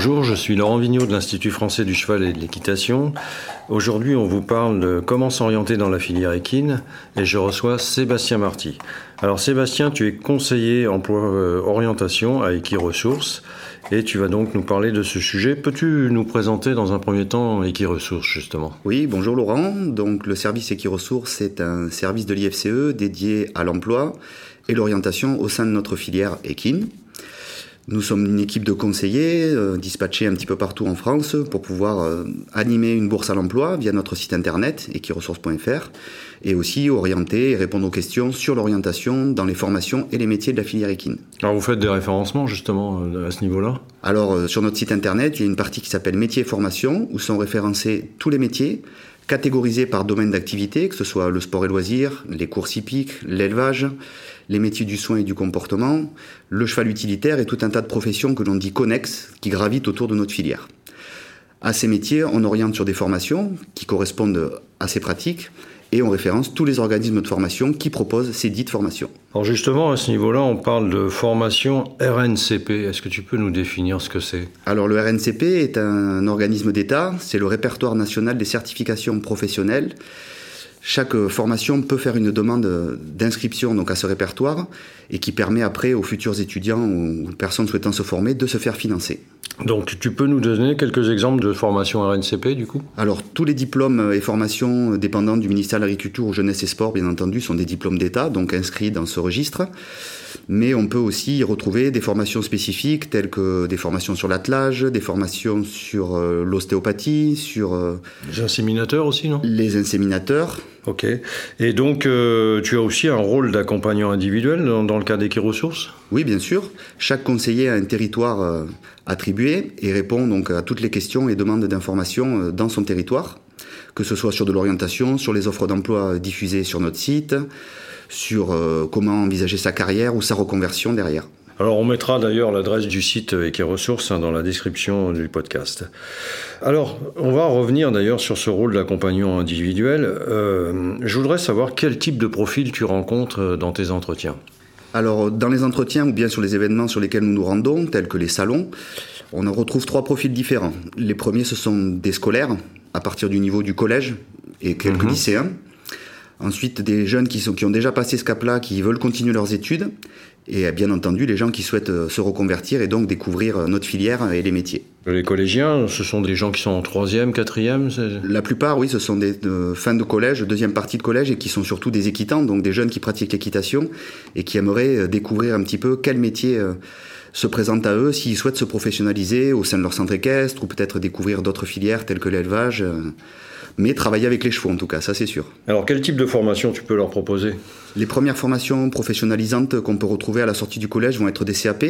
Bonjour, je suis Laurent Vigneault de l'Institut français du cheval et de l'équitation. Aujourd'hui, on vous parle de comment s'orienter dans la filière équine et je reçois Sébastien Marty. Alors Sébastien, tu es conseiller emploi euh, orientation à Equiresources et tu vas donc nous parler de ce sujet. Peux-tu nous présenter dans un premier temps Equiresources justement? Oui, bonjour Laurent. Donc le service Equiresources est un service de l'IFCE dédié à l'emploi et l'orientation au sein de notre filière équine. Nous sommes une équipe de conseillers euh, dispatchés un petit peu partout en France pour pouvoir euh, animer une bourse à l'emploi via notre site internet equiresources.fr et aussi orienter et répondre aux questions sur l'orientation dans les formations et les métiers de la filière équine. Alors vous faites des référencements justement euh, à ce niveau-là? Alors euh, sur notre site internet, il y a une partie qui s'appelle métiers et formations où sont référencés tous les métiers catégorisés par domaine d'activité, que ce soit le sport et loisirs, les courses hippiques, l'élevage, les métiers du soin et du comportement, le cheval utilitaire et tout un tas de professions que l'on dit connexes qui gravitent autour de notre filière. À ces métiers, on oriente sur des formations qui correspondent à ces pratiques et on référence tous les organismes de formation qui proposent ces dites formations. Alors justement, à ce niveau-là, on parle de formation RNCP. Est-ce que tu peux nous définir ce que c'est? Alors le RNCP est un organisme d'État, c'est le répertoire national des certifications professionnelles. Chaque formation peut faire une demande d'inscription donc à ce répertoire et qui permet après aux futurs étudiants ou personnes souhaitant se former de se faire financer. Donc tu peux nous donner quelques exemples de formations RNCP du coup? Alors tous les diplômes et formations dépendant du ministère de l'Agriculture, Jeunesse et Sport bien entendu sont des diplômes d'État donc inscrits dans ce registre. Mais on peut aussi y retrouver des formations spécifiques telles que des formations sur l'attelage, des formations sur euh, l'ostéopathie, sur... Euh, les inséminateurs aussi non? Les inséminateurs. Ok. Et donc euh, tu as aussi un rôle d'accompagnant individuel dans, dans le cas d'Equiresources Oui bien sûr. Chaque conseiller a un territoire attribué et répond donc à toutes les questions et demandes d'informations dans son territoire, que ce soit sur de l'orientation, sur les offres d'emploi diffusées sur notre site, sur euh, comment envisager sa carrière ou sa reconversion derrière. Alors on mettra d'ailleurs l'adresse du site Equiresources hein, dans la description du podcast. Alors on va revenir d'ailleurs sur ce rôle d'accompagnant individuel. Euh, je voudrais savoir quel type de profil tu rencontres dans tes entretiens. Alors, dans les entretiens ou bien sur les événements sur lesquels nous nous rendons, tels que les salons, on en retrouve trois profils différents. Les premiers, ce sont des scolaires, à partir du niveau du collège et quelques Mhm. lycéens. Ensuite, des jeunes qui, sont, qui ont déjà passé ce cap-là, qui veulent continuer leurs études. Et bien entendu, les gens qui souhaitent euh, se reconvertir et donc découvrir euh, notre filière et les métiers. Les collégiens, ce sont des gens qui sont en troisième, quatrième La plupart, oui, ce sont des euh, fins de collège, deuxième partie de collège, et qui sont surtout des équitants, donc des jeunes qui pratiquent l'équitation et qui aimeraient euh, découvrir un petit peu quel métier euh, se présente à eux s'ils souhaitent se professionnaliser au sein de leur centre équestre ou peut-être découvrir d'autres filières telles que l'élevage, euh, mais travailler avec les chevaux en tout cas, ça c'est sûr. Alors quel type de formation tu peux leur proposer? Les premières formations professionnalisantes qu'on peut retrouver à la sortie du collège vont être des CAP,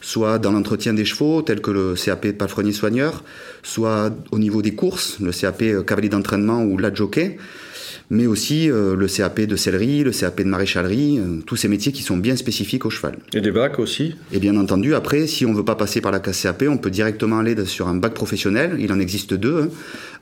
soit dans l'entretien des chevaux, tel que le CAP palefrenier soigneur, soit au niveau des courses, le CAP euh, cavalier d'entraînement ou la jockey, mais aussi euh, le CAP de sellerie, le CAP de maréchalerie, euh, tous ces métiers qui sont bien spécifiques au cheval. Et des bacs aussi? Et bien entendu, après, si on ne veut pas passer par la case CAP, on peut directement aller sur un bac professionnel. Il en existe deux. hein.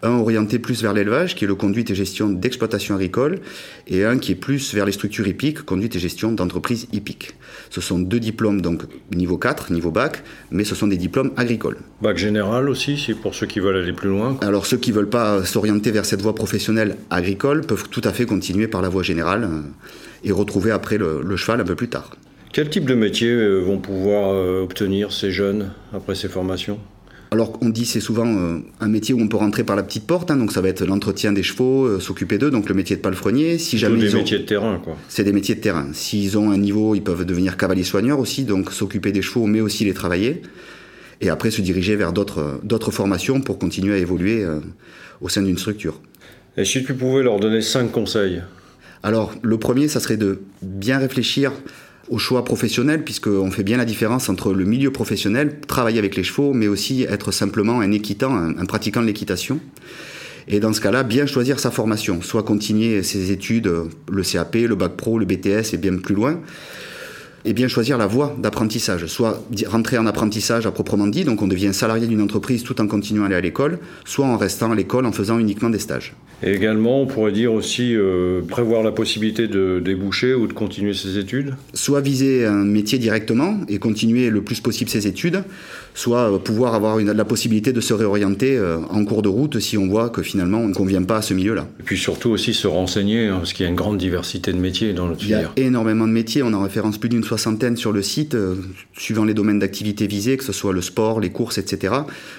Un orienté plus vers l'élevage, qui est le conduite et gestion d'exploitation agricole, et un qui est plus vers les structures hippiques, conduite et gestion d'entreprises hippiques. Ce sont deux diplômes, donc niveau 4, niveau bac, mais ce sont des diplômes agricoles. Bac général aussi, c'est pour ceux qui veulent aller plus loin. Alors ceux qui veulent pas s'orienter vers cette voie professionnelle agricole peuvent tout à fait continuer par la voie générale euh, et retrouver après le, le cheval un peu plus tard. Quel type de métier euh, vont pouvoir euh, obtenir ces jeunes après ces formations? Alors on dit c'est souvent euh, un métier où on peut rentrer par la petite porte, hein, donc ça va être l'entretien des chevaux, euh, s'occuper d'eux, donc le métier de palefrenier. Si jamais des ils ont- métiers de terrain, quoi. c'est des métiers de terrain. S'ils ont un niveau, ils peuvent devenir cavaliers soigneurs aussi, donc s'occuper des chevaux, mais aussi les travailler. Et après se diriger vers d'autres d'autres formations pour continuer à évoluer euh, au sein d'une structure. Et si tu pouvais leur donner cinq conseils Alors, le premier, ça serait de bien réfléchir au choix professionnel, puisqu'on fait bien la différence entre le milieu professionnel, travailler avec les chevaux, mais aussi être simplement un équitant, un, un pratiquant de l'équitation. Et dans ce cas-là, bien choisir sa formation, soit continuer ses études, le CAP, le bac pro, le BTS et bien plus loin, et bien choisir la voie d'apprentissage, soit rentrer en apprentissage à proprement dit, donc on devient salarié d'une entreprise tout en continuant à aller à l'école, soit en restant à l'école en faisant uniquement des stages. Et également, on pourrait dire aussi euh, prévoir la possibilité de déboucher ou de continuer ses études? Soit viser un métier directement et continuer le plus possible ses études, soit euh, pouvoir avoir une, la possibilité de se réorienter euh, en cours de route si on voit que finalement on ne convient pas à ce milieu-là. Et puis surtout aussi se renseigner, hein, parce qu'il y a une grande diversité de métiers dans notre filière. Il y a énormément de métiers, on en référence plus d'une soixantaine sur le site, suivant les domaines d'activité visés, que ce soit le sport, les courses, etc.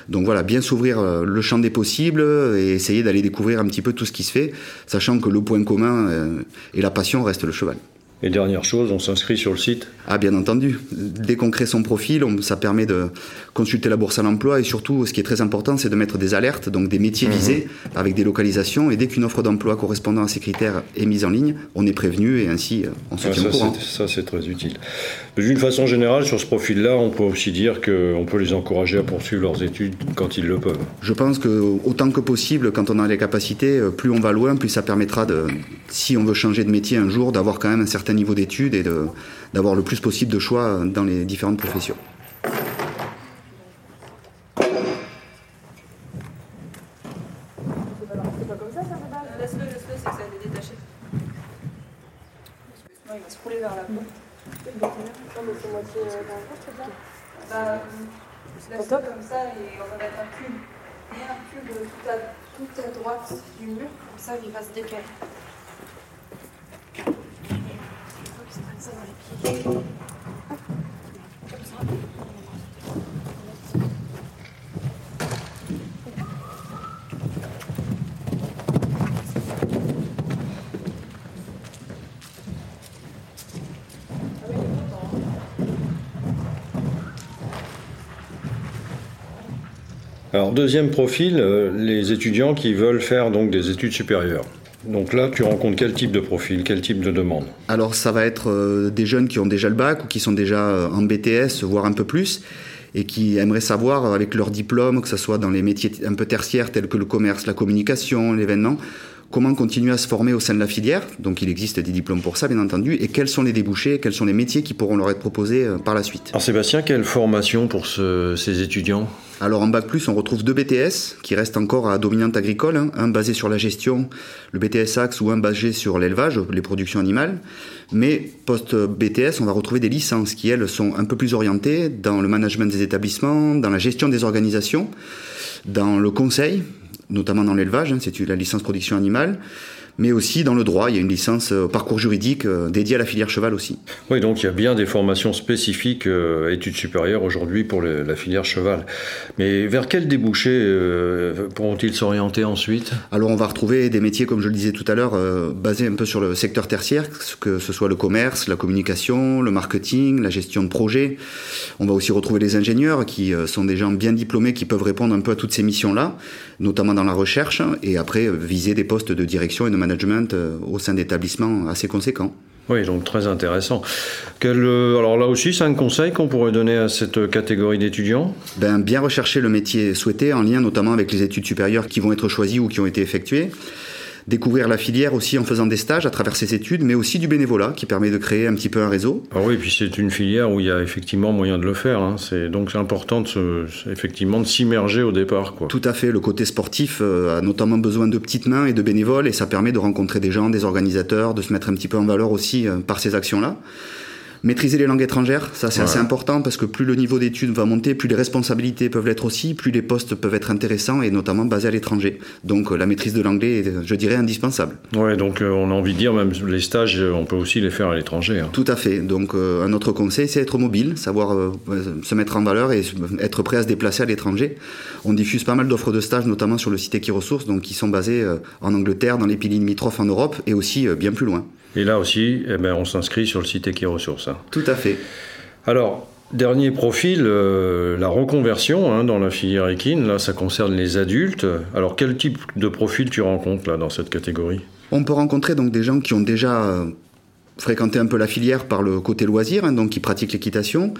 Donc voilà, bien s'ouvrir le champ des possibles et essayer d'aller découvrir un petit peu tout ce qui se fait, sachant que le point commun euh, et la passion restent le cheval. Et dernière chose, on s'inscrit sur le site Ah bien entendu. Dès qu'on crée son profil, ça permet de consulter la bourse à l'emploi et surtout, ce qui est très important, c'est de mettre des alertes, donc des métiers mhm. visés avec des localisations. Et dès qu'une offre d'emploi correspondant à ces critères est mise en ligne, on est prévenu et ainsi on se tient au courant. Ça, c'est très utile. D'une façon générale, sur ce profil-là, on peut aussi dire qu'on peut les encourager à poursuivre leurs études quand ils le peuvent. Je pense que autant que possible, quand on a les capacités, plus on va loin, plus ça permettra de, si on veut changer de métier un jour, d'avoir quand même un certain niveau d'études et d'avoir le plus possible de choix dans les différentes professions. Tout à droite du mur, comme ça il va se décaler. Alors deuxième profil, euh, les étudiants qui veulent faire donc des études supérieures. Donc là, tu rencontres quel type de profil, quel type de demande Alors ça va être euh, des jeunes qui ont déjà le bac ou qui sont déjà euh, en BTS, voire un peu plus, et qui aimeraient savoir avec leur diplôme, que ce soit dans les métiers un peu tertiaires tels que le commerce, la communication, l'événement, comment continuer à se former au sein de la filière. Donc il existe des diplômes pour ça, bien entendu. Et quels sont les débouchés, quels sont les métiers qui pourront leur être proposés euh, par la suite. Alors Sébastien, quelle formation pour ces étudiants? Alors en Bac Plus, on retrouve deux BTS qui restent encore à dominante agricole, hein. un basé sur la gestion, le BTS Axe, ou un basé sur l'élevage, les productions animales. Mais post-BTS, on va retrouver des licences qui, elles, sont un peu plus orientées dans le management des établissements, dans la gestion des organisations, dans le conseil, notamment dans l'élevage, hein, c'est la licence production animale, mais aussi dans le droit. Il y a une licence euh, parcours juridique euh, dédiée à la filière cheval aussi. Oui, donc il y a bien des formations spécifiques euh, études supérieures aujourd'hui pour la filière cheval. Mais vers quel débouché pourront-ils s'orienter ensuite? Alors on va retrouver des métiers, comme je le disais tout à l'heure, basés un peu sur le secteur tertiaire, que ce soit le commerce, la communication, le marketing, la gestion de projets. On va aussi retrouver les ingénieurs qui sont des gens bien diplômés qui peuvent répondre un peu à toutes ces missions-là, notamment dans la recherche, et après viser des postes de direction et de management euh, au sein d'établissements assez conséquents. Oui, donc très intéressant. Euh, alors là aussi, cinq conseils qu'on pourrait donner à cette catégorie d'étudiants? Ben, Bien rechercher le métier souhaité, en lien notamment avec les études supérieures qui vont être choisies ou qui ont été effectuées découvrir la filière aussi en faisant des stages à travers ses études, mais aussi du bénévolat qui permet de créer un petit peu un réseau. Ah oui, puis c'est une filière où il y a effectivement moyen de le faire. Hein. C'est donc c'est important de effectivement de s'immerger au départ. Quoi. Tout à fait. Le côté sportif euh, a notamment besoin de petites mains et de bénévoles, et ça permet de rencontrer des gens, des organisateurs, de se mettre un petit peu en valeur aussi euh, par ces actions-là. Maîtriser les langues étrangères, ça c'est assez important parce que plus le niveau d'études va monter, plus les responsabilités peuvent l'être aussi, plus les postes peuvent être intéressants et notamment basés à l'étranger. Donc euh, la maîtrise de l'anglais est, je dirais, indispensable. Ouais, donc euh, on a envie de dire même les stages, euh, on peut aussi les faire à l'étranger. Hein. Tout à fait. Donc un autre conseil, c'est être mobile, savoir se mettre en valeur et être prêt à se déplacer à l'étranger. On diffuse pas mal d'offres de stages, notamment sur le site Equiresources, donc qui sont basés en Angleterre, dans les pays limitrophes en Europe et aussi bien plus loin. Et là aussi, eh ben, on s'inscrit sur le site Equiresources. Hein. Tout à fait. Alors, dernier profil, euh, la reconversion hein, dans la filière équine. Là, ça concerne les adultes. Alors, quel type de profil tu rencontres là dans cette catégorie? On peut rencontrer donc des gens qui ont déjà euh, fréquenter un peu la filière par le côté loisir, hein, donc qui pratiquent l'équitation,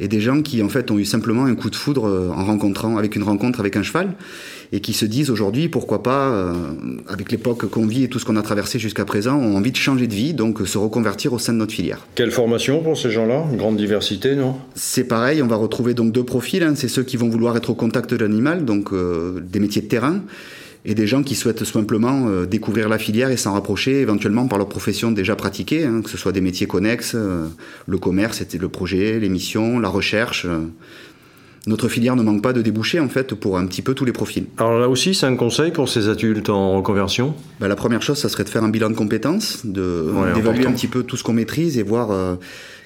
et des gens qui en fait ont eu simplement un coup de foudre euh, en rencontrant, avec une rencontre avec un cheval, et qui se disent aujourd'hui pourquoi pas, euh, avec l'époque qu'on vit et tout ce qu'on a traversé jusqu'à présent, ont envie de changer de vie, donc se reconvertir au sein de notre filière. Quelle formation pour ces gens-là? Une grande diversité, non? C'est pareil, on va retrouver donc deux profils. Hein. c'est ceux qui vont vouloir être au contact de l'animal, donc euh, des métiers de terrain et des gens qui souhaitent simplement euh, découvrir la filière et s'en rapprocher éventuellement par leur profession déjà pratiquée, hein, que ce soit des métiers connexes, euh, le commerce, c'était le projet, les missions, la recherche. Euh. Notre filière ne manque pas de débouchés en fait pour un petit peu tous les profils. Alors là aussi, c'est un conseil pour ces adultes en reconversion? Bah, La première chose, ça serait de faire un bilan de compétences, d'évaluer un petit peu tout ce qu'on maîtrise et voir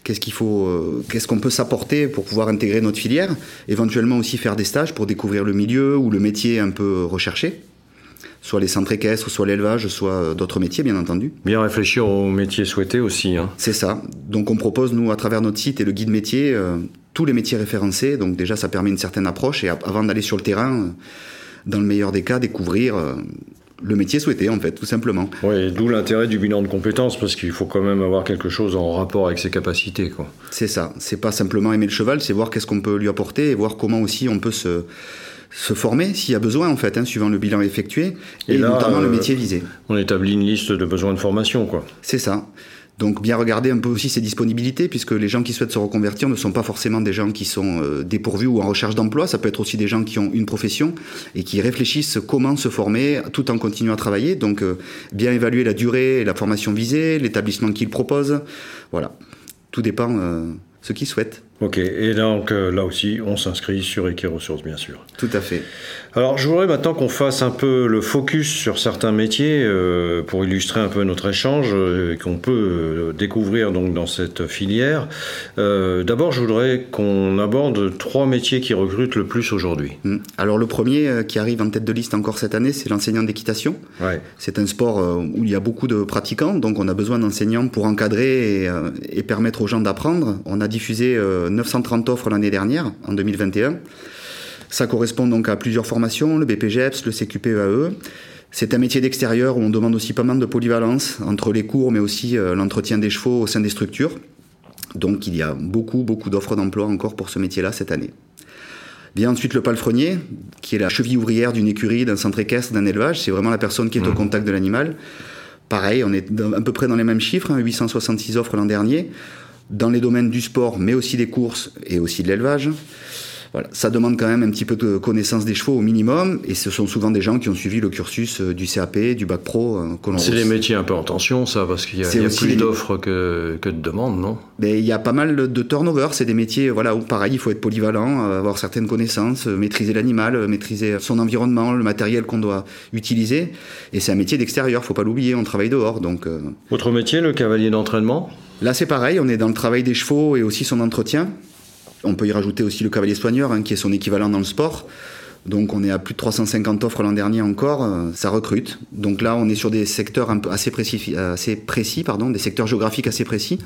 qu'est-ce qu'il faut, qu'est-ce qu'on peut s'apporter pour pouvoir intégrer notre filière. Éventuellement aussi faire des stages pour découvrir le milieu ou le métier un peu recherché soit les centres équestres, soit l'élevage, soit euh, d'autres métiers, bien entendu. Bien réfléchir aux métiers souhaités aussi. Hein. C'est ça. Donc on propose, nous, à travers notre site et le guide métier, euh, tous les métiers référencés. Donc déjà, ça permet une certaine approche. Et avant d'aller sur le terrain, euh, dans le meilleur des cas, découvrir le métier souhaité, en fait, tout simplement. Oui, d'où l'intérêt du bilan de compétences, parce qu'il faut quand même avoir quelque chose en rapport avec ses capacités. quoi. C'est ça. C'est pas simplement aimer le cheval, c'est voir qu'est-ce qu'on peut lui apporter et voir comment aussi on peut se se former s'il y a besoin en fait, hein, suivant le bilan effectué et, notamment le euh, métier visé. On établit une liste de besoins de formation, quoi. C'est ça. Donc bien regarder un peu aussi ses disponibilités, puisque les gens qui souhaitent se reconvertir ne sont pas forcément des gens qui sont euh, dépourvus ou en recherche d'emploi, ça peut être aussi des gens qui ont une profession et qui réfléchissent comment se former tout en continuant à travailler. Donc euh, bien évaluer la durée et la formation visée, l'établissement qu'ils proposent. Voilà, tout dépend ce qu'ils souhaitent. Ok, et donc euh, là aussi, on s'inscrit sur Equiresources, bien sûr. Tout à fait. Alors, je voudrais maintenant qu'on fasse un peu le focus sur certains métiers euh, pour illustrer un peu notre échange euh, qu'on peut découvrir donc dans cette filière. D'abord, je voudrais qu'on aborde trois métiers qui recrutent le plus aujourd'hui. Hmm. Alors, le premier qui arrive en tête de liste encore cette année, c'est l'enseignant d'équitation. Ouais. C'est un sport où il y a beaucoup de pratiquants, donc on a besoin d'enseignants pour encadrer et, et, permettre aux gens d'apprendre. On a diffusé 930 offres l'année dernière, en 2021. Ça correspond donc à plusieurs formations, le BPGEPS, le CQPEAE. C'est un métier d'extérieur où on demande aussi pas mal de polyvalence entre les cours, mais aussi euh, l'entretien des chevaux au sein des structures. Donc il y a beaucoup, beaucoup d'offres d'emploi encore pour ce métier-là cette année. Vient ensuite le palefrenier, qui est la cheville ouvrière d'une écurie, d'un centre équestre, d'un élevage. C'est vraiment la personne qui est au mmh. contact de l'animal. Pareil, on est à peu près dans les mêmes chiffres, 866 hein, offres l'an dernier dans les domaines du sport, mais aussi des courses et aussi de l'élevage. Voilà. Ça demande quand même un petit peu de connaissance des chevaux au minimum, et ce sont souvent des gens qui ont suivi le cursus euh, du CAP, du bac pro. Euh, c'est des métiers un peu en tension, ça, parce qu'il y a, plus d'offres que, que, de demandes, non? Mais Il y a pas mal de turnover, c'est des métiers voilà, où pareil, il faut être polyvalent, euh, avoir certaines connaissances, maîtriser l'animal, maîtriser son environnement, le matériel qu'on doit utiliser, et c'est un métier d'extérieur, faut pas l'oublier, on travaille dehors. Donc, Votre métier, le cavalier d'entraînement? Là, c'est pareil, on est dans le travail des chevaux et aussi son entretien. On peut y rajouter aussi le cavalier soigneur, hein, qui est son équivalent dans le sport. Donc on est à plus de 350 offres l'an dernier encore, euh, ça recrute. Donc là, on est sur des secteurs un peu assez précis, des secteurs géographiques assez précis.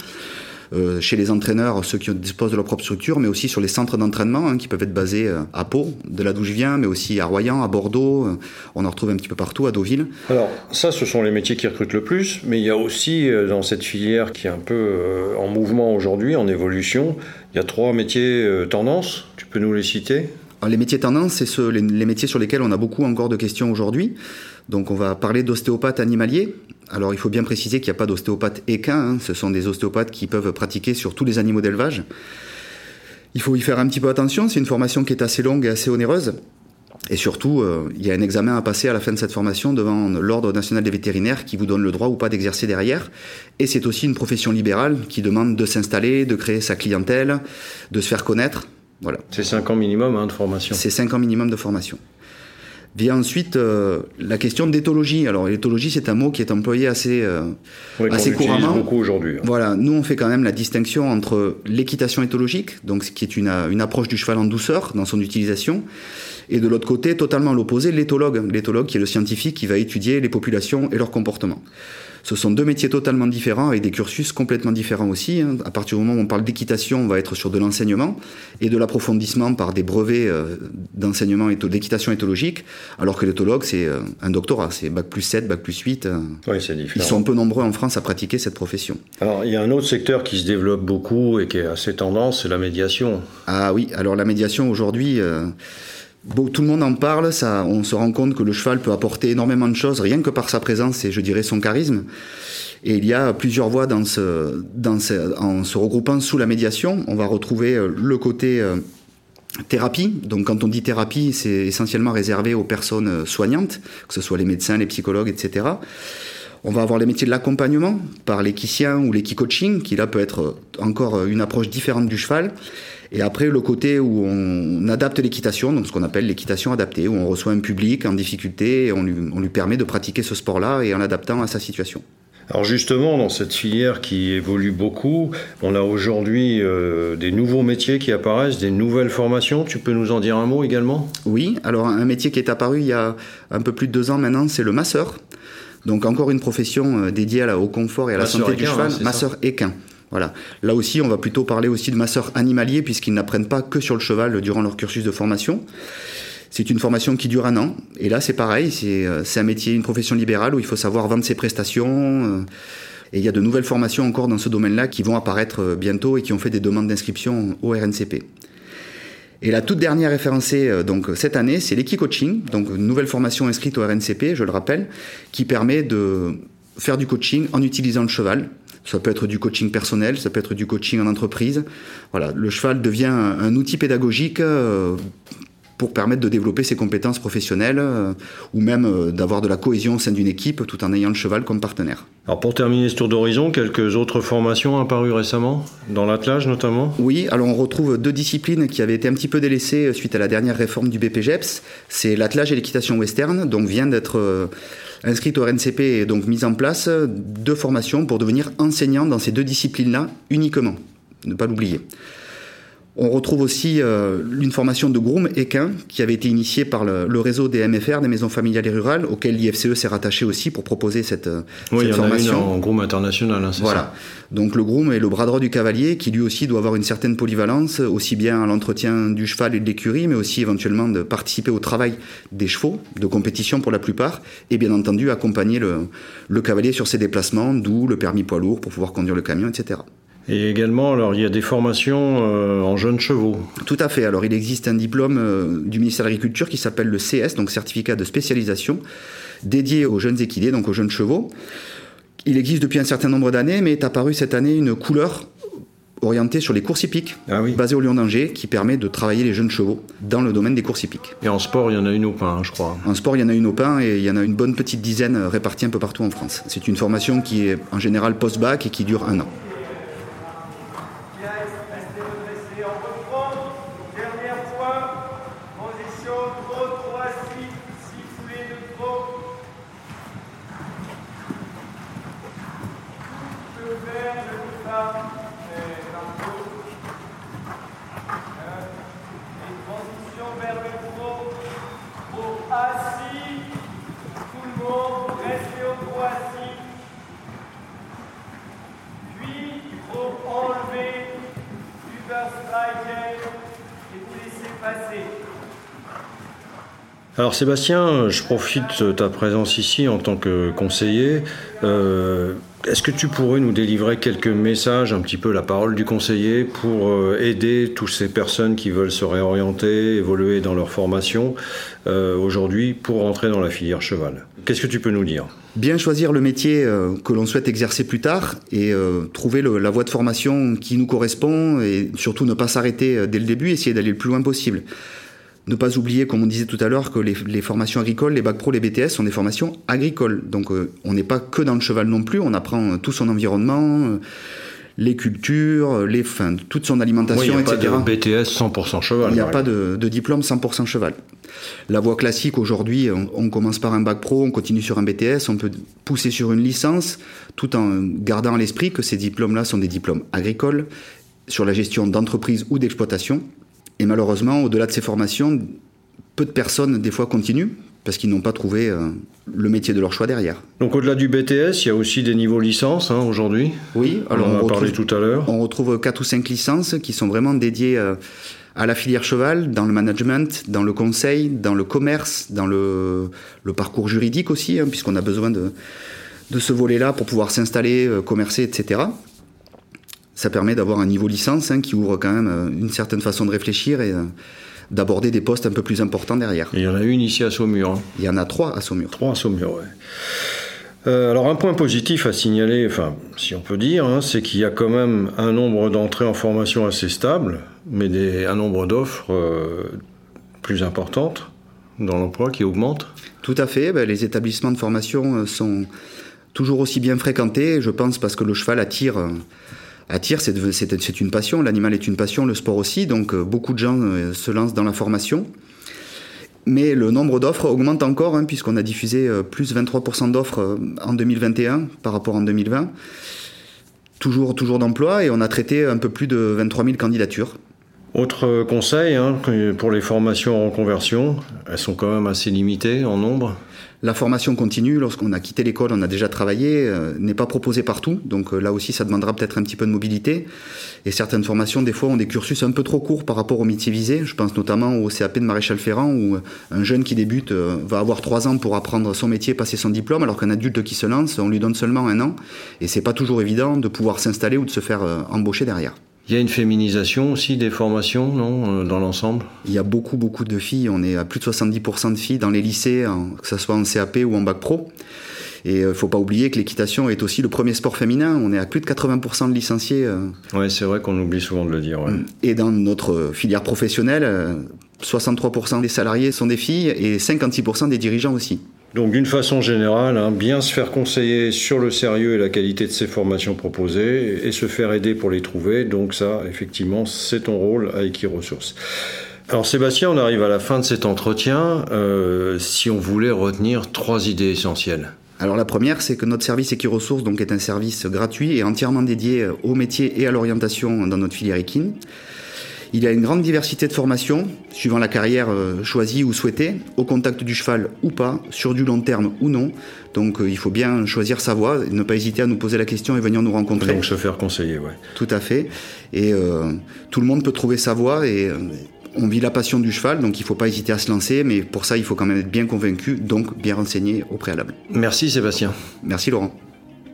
Euh, chez les entraîneurs, ceux qui disposent de leur propre structure, mais aussi sur les centres d'entraînement hein, qui peuvent être basés euh, à Pau, de là d'où je viens, mais aussi à Royan, à Bordeaux. Euh, on en retrouve un petit peu partout, à Deauville. Alors, ça, ce sont les métiers qui recrutent le plus, mais il y a aussi dans cette filière qui est un peu en mouvement aujourd'hui, en évolution, il y a trois métiers tendance. Tu peux nous les citer? Les métiers tendances, c'est les, les, métiers sur lesquels on a beaucoup encore de questions aujourd'hui. Donc on va parler d'ostéopathe animalier. Alors il faut bien préciser qu'il n'y a pas d'ostéopathe équin, hein. ce sont des ostéopathes qui peuvent pratiquer sur tous les animaux d'élevage. Il faut y faire un petit peu attention, c'est une formation qui est assez longue et assez onéreuse. Et surtout, euh, il y a un examen à passer à la fin de cette formation devant l'Ordre national des vétérinaires qui vous donne le droit ou pas d'exercer derrière. Et c'est aussi une profession libérale qui demande de s'installer, de créer sa clientèle, de se faire connaître. Voilà. C'est 5 ans minimum hein, de formation. C'est 5 ans minimum de formation. Vient ensuite euh, la question d'éthologie. Alors l'éthologie, c'est un mot qui est employé assez, euh, assez couramment. beaucoup aujourd'hui. Hein. Voilà, nous on fait quand même la distinction entre l'équitation éthologique, donc ce qui est une, une approche du cheval en douceur dans son utilisation, Et de l'autre côté, totalement l'opposé, l'éthologue. L'éthologue qui est le scientifique qui va étudier les populations et leur comportement. Ce sont deux métiers totalement différents avec des cursus complètement différents aussi. Hein. À partir du moment où on parle d'équitation, on va être sur de l'enseignement et de l'approfondissement par des brevets euh, d'enseignement et d'équitation éthologique, alors que l'éthologue, c'est euh, un doctorat, c'est bac plus 7, bac plus 8. Euh. Oui, c'est différent. Ils sont peu nombreux en France à pratiquer cette profession. Alors, il y a un autre secteur qui se développe beaucoup et qui est assez tendance, c'est la médiation. Ah oui, alors la médiation aujourd'hui... Tout le monde en parle, on se rend compte que le cheval peut apporter énormément de choses, rien que par sa présence et je dirais son charisme. Et il y a plusieurs voies dans ce, en se regroupant sous la médiation. On va retrouver euh, le côté euh, thérapie. Donc quand on dit thérapie, c'est essentiellement réservé aux personnes euh, soignantes, que ce soit les médecins, les psychologues, etc. On va avoir les métiers de l'accompagnement par l'équicien ou l'équicoaching, qui là peut être encore une approche différente du cheval. Et après, le côté où on adapte l'équitation, donc ce qu'on appelle l'équitation adaptée, où on reçoit un public en difficulté et on lui, on lui permet de pratiquer ce sport-là et en l'adaptant à sa situation. Alors justement, dans cette filière qui évolue beaucoup, on a aujourd'hui euh, des nouveaux métiers qui apparaissent, des nouvelles formations. Tu peux nous en dire un mot également? Oui, alors un métier qui est apparu il y a un peu plus de deux ans maintenant, c'est le masseur. Donc encore une profession euh, dédiée au confort et à la santé du cheval, hein, masseur équin. Voilà. Là aussi, on va plutôt parler aussi de masseurs animaliers puisqu'ils n'apprennent pas que sur le cheval durant leur cursus de formation. C'est une formation qui dure un an. Et là, c'est pareil. C'est euh, un métier, une profession libérale où il faut savoir vendre ses prestations. Euh, et il y a de nouvelles formations encore dans ce domaine-là qui vont apparaître euh, bientôt et qui ont fait des demandes d'inscription au RNCP. Et la toute dernière référencée donc cette année, c'est l'Equi-Coaching, donc une nouvelle formation inscrite au RNCP, je le rappelle, qui permet de faire du coaching en utilisant le cheval ça peut être du coaching personnel, ça peut être du coaching en entreprise. Voilà, le cheval devient un, outil pédagogique euh, pour permettre de développer ses compétences professionnelles euh, ou même euh, d'avoir de la cohésion au sein d'une équipe tout en ayant le cheval comme partenaire. Alors pour terminer ce tour d'horizon, quelques autres formations apparues récemment, dans l'attelage notamment? Oui, alors on retrouve deux disciplines qui avaient été un petit peu délaissées suite à la dernière réforme du BPGEPS. C'est l'attelage et l'équitation western, donc vient d'être inscrite au RNCP et donc mise en place deux formations pour devenir enseignant dans ces deux disciplines-là uniquement. Ne pas l'oublier. On retrouve aussi euh, une formation de groom équin qui avait été initiée par le, réseau des MFR, des maisons familiales et rurales, auquel l'IFCE s'est rattaché aussi pour proposer cette, euh, oui, cette il y formation. En, a une en groom international, hein, voilà. Donc le groom est le bras droit du cavalier qui lui aussi doit avoir une certaine polyvalence, aussi bien à l'entretien du cheval et de l'écurie, mais aussi éventuellement de participer au travail des chevaux, de compétition pour la plupart, et bien entendu accompagner le, le cavalier sur ses déplacements, d'où le permis poids lourd pour pouvoir conduire le camion, etc. Et également, alors, il y a des formations euh, en jeunes chevaux. Tout à fait. Alors, il existe un diplôme euh, du ministère de l'Agriculture qui s'appelle le CS, donc certificat de spécialisation, dédié aux jeunes équidés, donc aux jeunes chevaux. Il existe depuis un certain nombre d'années, mais est apparu cette année une couleur orientée sur les courses hippiques, ah basée au Lyon d'Angers, qui permet de travailler les jeunes chevaux dans le domaine des courses hippiques. Et en sport, il y en a une au pain, hein, je crois. En sport, il y en a une au pain et il y en a une bonne petite dizaine répartie un peu partout en France. C'est une formation qui est en général post-bac et qui dure un an. Alors Sébastien, je profite de ta présence ici en tant que conseiller. Euh, est-ce que tu pourrais nous délivrer quelques messages, un petit peu la parole du conseiller, pour euh, aider toutes ces personnes qui veulent se réorienter, évoluer dans leur formation euh, aujourd'hui pour rentrer dans la filière cheval? Qu'est-ce que tu peux nous dire? Bien choisir le métier que l'on souhaite exercer plus tard et trouver la voie de formation qui nous correspond et surtout ne pas s'arrêter dès le début, essayer d'aller le plus loin possible. Ne pas oublier, comme on disait tout à l'heure, que les, formations agricoles, les bacs pro, les BTS sont des formations agricoles. Donc euh, on n'est pas que dans le cheval non plus, on apprend tout son environnement, euh, les cultures, les, toute son alimentation, oui, il n'y a Pas de BTS 100% cheval. Il n'y a pas de, diplôme 100% cheval. La voie classique aujourd'hui, on, commence par un bac pro, on continue sur un BTS, on peut pousser sur une licence, tout en gardant à l'esprit que ces diplômes-là sont des diplômes agricoles sur la gestion d'entreprise ou d'exploitation et malheureusement, au-delà de ces formations, peu de personnes, des fois, continuent parce qu'ils n'ont pas trouvé euh, le métier de leur choix derrière. Donc au-delà du BTS, il y a aussi des niveaux licences hein, aujourd'hui Oui, alors on, en a parlé tout à l'heure. On retrouve 4 ou 5 licences qui sont vraiment dédiées euh, à la filière cheval, dans le management, dans le conseil, dans le commerce, dans le, le parcours juridique aussi, hein, puisqu'on a besoin de, de ce volet-là pour pouvoir s'installer, euh, commercer, etc. Ça permet d'avoir un niveau licence hein, qui ouvre quand même une certaine façon de réfléchir et d'aborder des postes un peu plus importants derrière. il y en a une ici à Saumur. Hein. Il y en a trois à Saumur. Trois à Saumur, oui. Euh, alors un point positif à signaler, enfin si on peut dire, hein, c'est qu'il y a quand même un nombre d'entrées en formation assez stable, mais des, un nombre d'offres euh, plus importantes dans l'emploi qui augmente. Tout à fait. Ben, les établissements de formation euh, sont toujours aussi bien fréquentés, je pense, parce que le cheval attire attire, c'est une passion, l'animal est une passion, le sport aussi, donc euh, beaucoup de gens euh, se lancent dans la formation. Mais le nombre d'offres augmente encore, hein, puisqu'on a diffusé euh, plus 23% d'offres en 2021 par rapport en 2020. Toujours, toujours d'emploi, et on a traité un peu plus de 23 000 candidatures. Autre conseil hein, pour les formations en conversion, elles sont quand même assez limitées en nombre la formation continue, lorsqu'on a quitté l'école, on a déjà travaillé, euh, n'est pas proposée partout. Donc euh, là aussi, ça demandera peut-être un petit peu de mobilité. Et certaines formations, des fois, ont des cursus un peu trop courts par rapport au métier visé. Je pense notamment au CAP de maréchal Ferrand, où euh, un jeune qui débute va avoir trois ans pour apprendre son métier, passer son diplôme, alors qu'un adulte qui se lance, on lui donne seulement un an. Et c'est pas toujours évident de pouvoir s'installer ou de se faire embaucher derrière. Il y a une féminisation aussi des formations, non, euh, dans l'ensemble? Il y a beaucoup, beaucoup de filles. On est à plus de 70% de filles dans les lycées, que ce soit en CAP ou en bac pro. Et il euh, ne faut pas oublier que l'équitation est aussi le premier sport féminin. On est à plus de 80% de licenciés. Euh. Oui, c'est vrai qu'on oublie souvent de le dire. Et dans notre filière professionnelle, 63% des salariés sont des filles et 56% des dirigeants aussi. Donc d'une façon générale, hein, bien se faire conseiller sur le sérieux et la qualité de ces formations proposées et se faire aider pour les trouver. Donc ça, effectivement, c'est ton rôle à Equiresources. Alors Sébastien, on arrive à la fin de cet entretien. Euh, si on voulait retenir trois idées essentielles. Alors la première, c'est que notre service Equiresources donc, est un service gratuit et entièrement dédié au métier et à l'orientation dans notre filière équine. Il y a une grande diversité de formations, suivant la carrière euh, choisie ou souhaitée, au contact du cheval ou pas, sur du long terme ou non. Donc euh, il faut bien choisir sa voie, ne pas hésiter à nous poser la question et venir nous rencontrer. Donc se faire conseiller, ouais. Tout à fait. Et euh, tout le monde peut trouver sa voie et on vit la passion du cheval, donc il ne faut pas hésiter à se lancer, mais pour ça il faut quand même être bien convaincu, donc bien renseigné au préalable. Merci Sébastien. Merci Laurent.